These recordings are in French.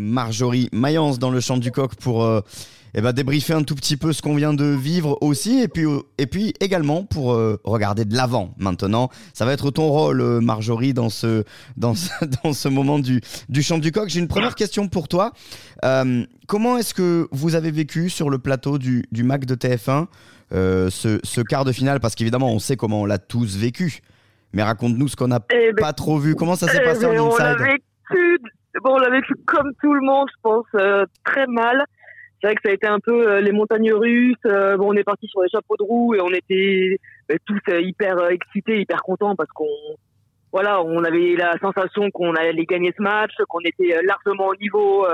Marjorie Mayence dans le champ du coq pour euh, eh ben, débriefer un tout petit peu ce qu'on vient de vivre aussi et puis, euh, et puis également pour euh, regarder de l'avant maintenant. Ça va être ton rôle Marjorie dans ce, dans ce, dans ce moment du, du champ du coq. J'ai une première question pour toi. comment est-ce que vous avez vécu sur le plateau du, du MAC de TF1 ce, ce quart de finale? Parce qu'évidemment on sait comment on l'a tous vécu. Mais raconte-nous ce qu'on n'a Eh ben, pas trop vu. Comment ça s'est eh passé ben, en on l'a inside? Bon, on l'a vécu comme tout le monde, je pense, euh, très mal. C'est vrai que ça a été un peu euh, les montagnes russes. euh, bon, on est parti sur les chapeaux de roue et on était euh, tous euh, hyper euh, excités, hyper contents parce qu'on, voilà, on avait la sensation qu'on allait gagner ce match, qu'on était euh, largement au niveau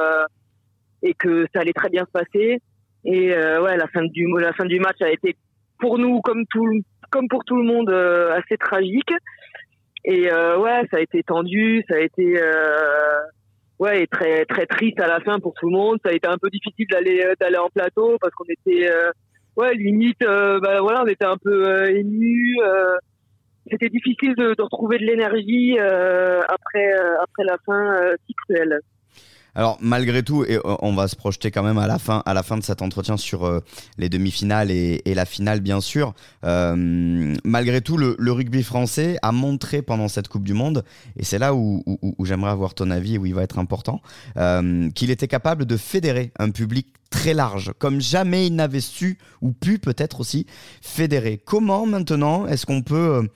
et que ça allait très bien se passer. Et ouais, la fin du la fin du match a été pour nous comme tout comme pour tout le monde assez tragique. Et ouais, ça a été tendu, ça a été ouais et très très triste à la fin pour tout le monde. Ça a été un peu difficile d'aller euh, d'aller en plateau parce qu'on était euh, ouais limite euh, bah, voilà on était un peu euh, émus. euh, c'était difficile de, de retrouver de l'énergie après après la fin si cruelle. Alors malgré tout, et euh, on va se projeter quand même à la fin, de cet entretien sur euh, les demi-finales et, la finale bien sûr. Euh, malgré tout, le, rugby français a montré pendant cette Coupe du Monde, et c'est là où, j'aimerais avoir ton avis et où il va être important, qu'il était capable de fédérer un public très large, comme jamais il n'avait su ou pu peut-être aussi fédérer. Comment maintenant est-ce qu'on peut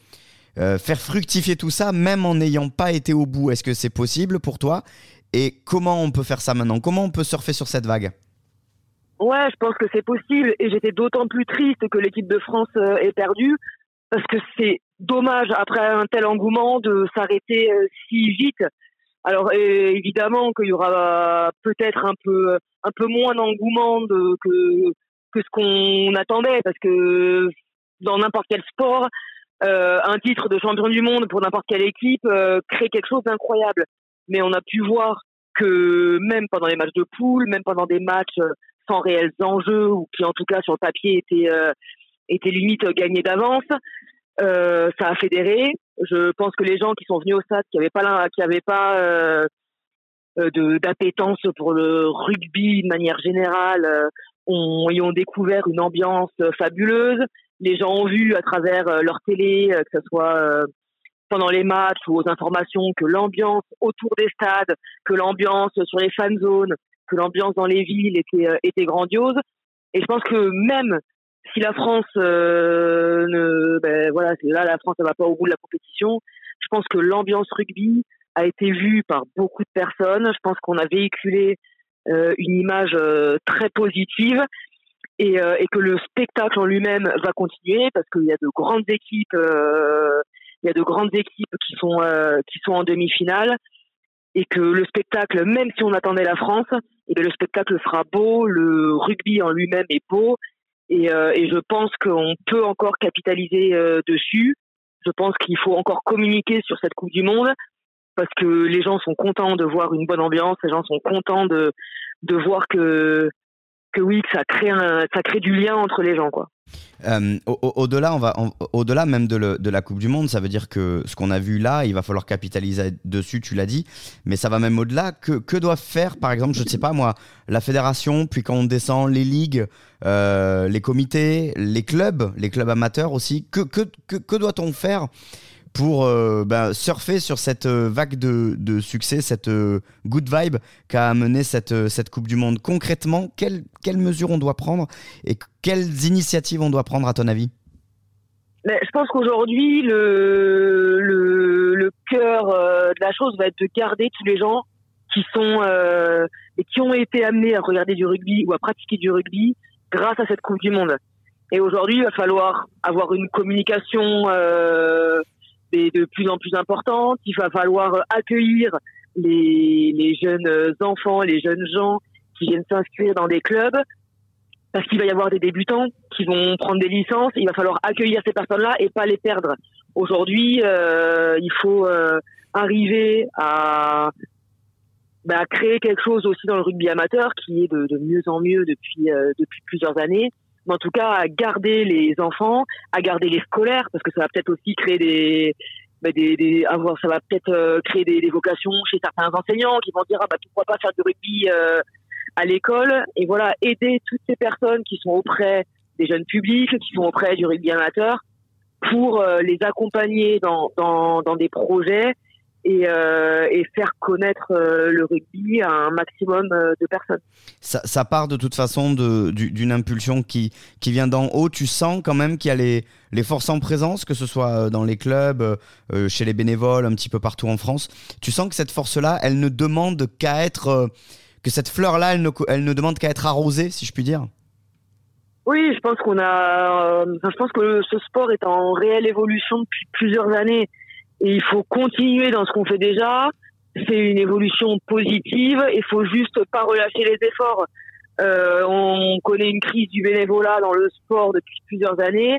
faire fructifier tout ça, même en n'ayant pas été au bout? Est-ce que c'est possible pour toi? Et comment on peut faire ça maintenant? Comment on peut surfer sur cette vague? Ouais, je pense que c'est possible. Et j'étais d'autant plus triste que l'équipe de France euh, ait perdu parce que c'est dommage après un tel engouement de s'arrêter euh, si vite. Alors euh, évidemment qu'il y aura peut-être un peu un peu moins d'engouement de, que que ce qu'on attendait. Parce que dans n'importe quel sport, euh, un titre de champion du monde pour n'importe quelle équipe euh, crée quelque chose d'incroyable. Mais on a pu voir que même pendant les matchs de poule, même pendant des matchs euh, sans réels enjeux ou qui en tout cas sur le papier étaient euh, étaient limite gagnés d'avance. Euh, ça a fédéré. Je pense que les gens qui sont venus au stade, qui n'avaient pas qui avaient pas euh, euh, d'appétence pour le rugby de manière générale, euh, ont, y ont découvert une ambiance euh, fabuleuse. Les gens ont vu à travers euh, leur télé, euh, que ce soit euh, pendant les matchs ou aux informations, que l'ambiance autour des stades, que l'ambiance sur les fan zones, que l'ambiance dans les villes était, euh, était grandiose. Et je pense que même si la France euh, ne, ben voilà, là la France ne va pas au bout de la compétition, je pense que l'ambiance rugby a été vue par beaucoup de personnes. Je pense qu'on a véhiculé euh, une image euh, très positive et, euh, et que le spectacle en lui-même va continuer parce qu'il y a de grandes équipes, euh, il y a de grandes équipes qui sont euh, qui sont en demi-finale et que le spectacle, même si on attendait la France, eh le spectacle sera beau, le rugby en lui-même est beau et, euh, et je pense qu'on peut encore capitaliser euh, dessus. Je pense qu'il faut encore communiquer sur cette Coupe du Monde parce que les gens sont contents de voir une bonne ambiance, les gens sont contents de de voir que que oui, que ça crée un, ça crée du lien entre les gens quoi. Euh, au- au- Au-delà, même de, la Coupe du Monde, ça veut dire que ce qu'on a vu là, il va falloir capitaliser dessus, tu l'as dit, mais ça va même au-delà. Que, que doivent faire, par exemple, je ne sais pas moi, la fédération, puis quand on descend, les ligues, euh, les comités, les clubs, les clubs amateurs aussi, que doit-on faire pour euh, ben, surfer sur cette euh, vague de, de succès, cette euh, good vibe qu'a amené cette, cette Coupe du Monde Concrètement, quelles, mesures on doit prendre et quelles initiatives on doit prendre à ton avis? Mais je pense qu'aujourd'hui, le, le, cœur de la chose va être de garder tous les gens qui sont et qui ont été amenés à regarder du rugby ou à pratiquer du rugby grâce à cette Coupe du Monde. Et aujourd'hui, il va falloir avoir une communication de plus en plus importante. Il va falloir accueillir les, jeunes enfants, les jeunes gens qui viennent s'inscrire dans des clubs parce qu'il va y avoir des débutants qui vont prendre des licences. Il va falloir accueillir ces personnes-là et pas les perdre. Aujourd'hui, euh, il faut euh, arriver à, bah, créer quelque chose aussi dans le rugby amateur qui est de, mieux en mieux euh, depuis plusieurs années. En tout cas, à garder les enfants, à garder les scolaires, parce que ça va peut-être aussi créer des bah, avoir, ça va peut-être créer des, vocations chez certains enseignants qui vont dire ah bah pourquoi pas faire du rugby à l'école. Et voilà aider toutes ces personnes qui sont auprès des jeunes publics, qui sont auprès du rugby amateur pour les accompagner dans, dans des projets et, euh, et, faire connaître euh, le rugby à un maximum euh, de personnes. Ça, ça part de toute façon d'une impulsion qui, qui vient d'en haut. Tu sens quand même qu'il y a les, les, forces en présence, que ce soit dans les clubs, chez les bénévoles, un petit peu partout en France. Tu sens que cette force-là, elle ne demande qu'à être... que cette fleur-là, elle ne, elle ne demande qu'à être arrosée, si je puis dire? Oui, je pense qu'on a. je pense que ce sport est en réelle évolution depuis plusieurs années. Et il faut continuer dans ce qu'on fait déjà. C'est une évolution positive. Il faut juste pas relâcher les efforts. Euh, on connaît une crise du bénévolat dans le sport depuis plusieurs années.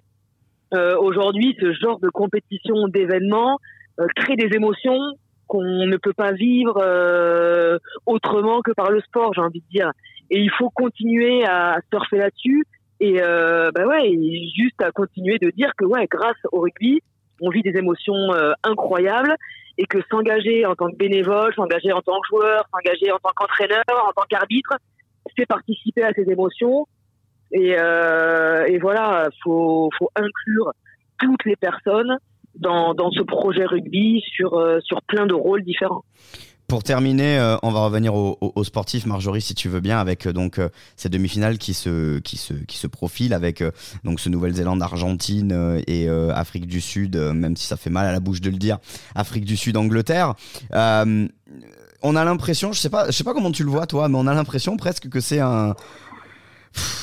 Euh, Aujourd'hui, ce genre de compétition, d'événements, euh, crée des émotions qu'on ne peut pas vivre euh, autrement que par le sport, j'ai envie de dire. Et il faut continuer à surfer là-dessus et euh, bah ouais, juste à continuer de dire que ouais, grâce au rugby, on vit des émotions euh, incroyables et que s'engager en tant que bénévole, s'engager en tant que joueur, s'engager en tant qu'entraîneur, en tant qu'arbitre, c'est participer à ces émotions. Et, euh, voilà, faut, faut inclure toutes les personnes dans, dans ce projet rugby sur, euh, sur plein de rôles différents. Pour terminer, euh, on va revenir aux au, sportifs, Marjorie, si tu veux bien, avec euh, donc euh, ces demi-finales qui se qui se qui se profilent avec donc ce Nouvelle-Zélande, Argentine et Afrique du Sud, même si ça fait mal à la bouche de le dire, Afrique du Sud, Angleterre. on a l'impression, je sais pas, je sais pas comment tu le vois toi, mais on a l'impression presque que c'est un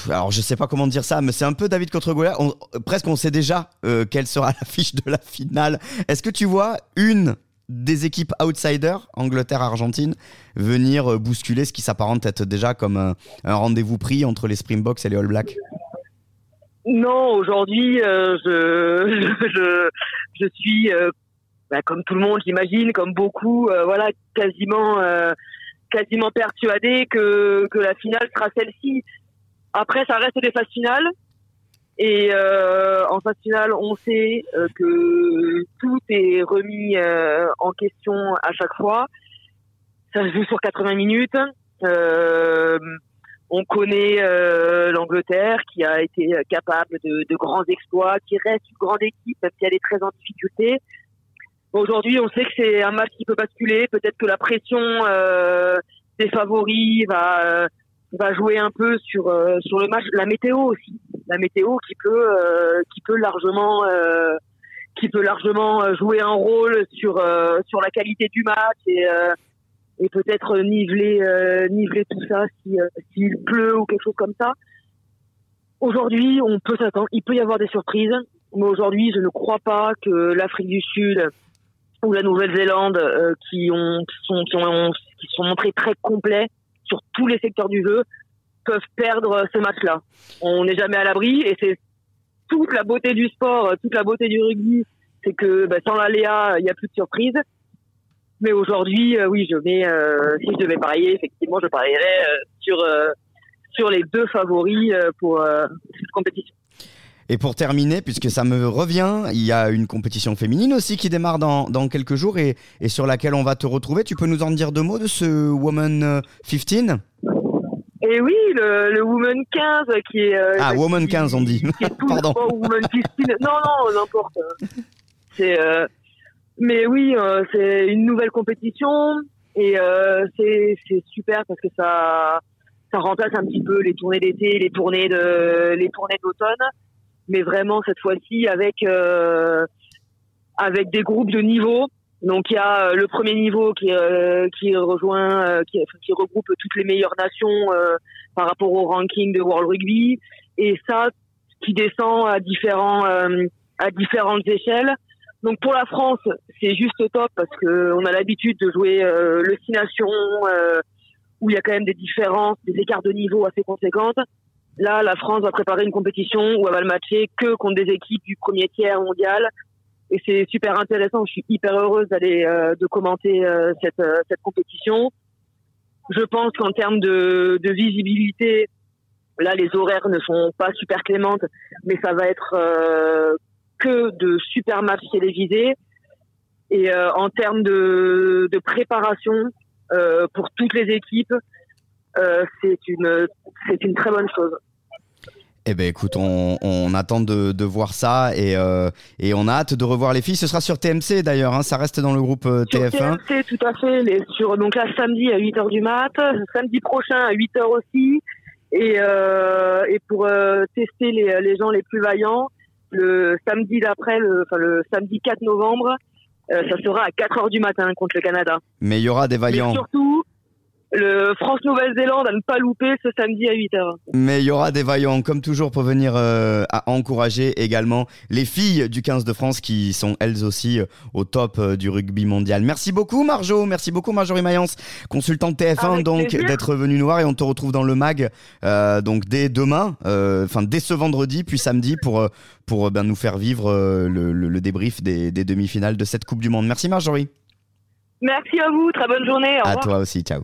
alors je sais pas comment dire ça, mais c'est un peu David contre Goliath. presque on sait déjà quelle sera l'affiche de la finale. Est-ce que tu vois une des équipes outsiders, Angleterre-Argentine, venir euh, bousculer ce qui s'apparente être déjà comme un, rendez-vous pris entre les Springboks et les All Blacks Non, aujourd'hui, euh, je, je, suis, euh, bah, comme tout le monde, j'imagine, comme beaucoup, voilà, quasiment, quasiment persuadé que, que la finale sera celle-ci. Après, ça reste des phases finales. Et euh, en phase finale, on sait euh, que tout est remis euh, en question à chaque fois. Ça se joue sur 80 minutes. Euh, on connaît euh, l'Angleterre qui a été capable de, de, grands exploits, qui reste une grande équipe même si elle est très en difficulté. Aujourd'hui, on sait que c'est un match qui peut basculer. Peut-être que la pression des favoris va va jouer un peu sur euh, sur le match, la météo aussi, la météo qui peut euh, qui peut largement euh, qui peut largement jouer un rôle sur sur la qualité du match et et peut-être niveler niveler tout ça si s'il pleut ou quelque chose comme ça. Aujourd'hui, on peut s'attendre, il peut y avoir des surprises, mais aujourd'hui, je ne crois pas que l'Afrique du Sud ou la Nouvelle-Zélande qui ont qui sont qui ont qui sont montrés très complets sur tous les secteurs du jeu peuvent perdre ce match-là. On n'est jamais à l'abri et c'est toute la beauté du sport, toute la beauté du rugby, c'est que bah, sans l'aléa, il n'y a plus de surprise. Mais aujourd'hui, euh, oui, je euh, si je devais parier, effectivement, je parierais euh, sur sur les deux favoris pour cette compétition. Et pour terminer, puisque ça me revient, il y a une compétition féminine aussi qui démarre dans, dans quelques jours et, et, sur laquelle on va te retrouver. Tu peux nous en dire deux mots de ce Woman 15 et oui, le, le Woman 15 qui est... Euh, ah, Woman 15 on dit. Pardon. Woman 15. Non, non, n'importe. C'est... Euh, mais oui, euh, c'est une nouvelle compétition et c'est super parce que ça ça remplace un petit peu les tournées d'été, les tournées de les tournées d'automne mais vraiment cette fois-ci avec euh, avec des groupes de niveau. Donc il y a euh, le premier niveau qui euh, qui rejoint qui, qui, regroupe toutes les meilleures nations par rapport au ranking de World Rugby et ça qui descend à différents à différentes échelles. Donc pour la France, c'est juste top parce que on a l'habitude de jouer le six nations où il y a quand même des différences, des écarts de niveau assez conséquentes. Là, la France va préparer une compétition où elle va le matcher que contre des équipes du premier tiers mondial. Et c'est super intéressant. Je suis hyper heureuse d'aller euh, de commenter euh, cette, euh, cette compétition. Je pense qu'en termes de, visibilité, là, les horaires ne sont pas super clémentes, mais ça va être que de super matchs télévisés. Et en termes de, de préparation pour toutes les équipes, c'est une c'est une très bonne chose. Eh ben écoute, on, attend de, voir ça et, euh, et, on a hâte de revoir les filles. Ce sera sur TMC d'ailleurs, hein, ça reste dans le groupe euh, TF1. TMC, tout à fait. Les, sur, donc là, samedi à 8h du mat, samedi prochain à 8h aussi. Et, euh, et pour tester les, les, gens les plus vaillants, le samedi d'après, le, enfin, le samedi 4 novembre, ça sera à 4h du matin contre le Canada. Mais il y aura des vaillants. Mais surtout, le France-Nouvelle-Zélande à ne pas louper ce samedi à 8h. Mais il y aura des vaillants, comme toujours, pour venir euh, à encourager également les filles du 15 de France qui sont elles aussi euh, au top euh, du rugby mondial. Merci beaucoup, Marjo. Merci beaucoup, Marjorie Mayence, consultante TF1, donc, d'être venue nous voir. Et on te retrouve dans le MAG donc dès demain, enfin dès ce vendredi, puis samedi, pour, pour ben, nous faire vivre le, débrief des, des demi-finales de cette Coupe du Monde. Merci, Marjorie. Merci à vous. Très bonne journée. Au à toi aussi. Ciao.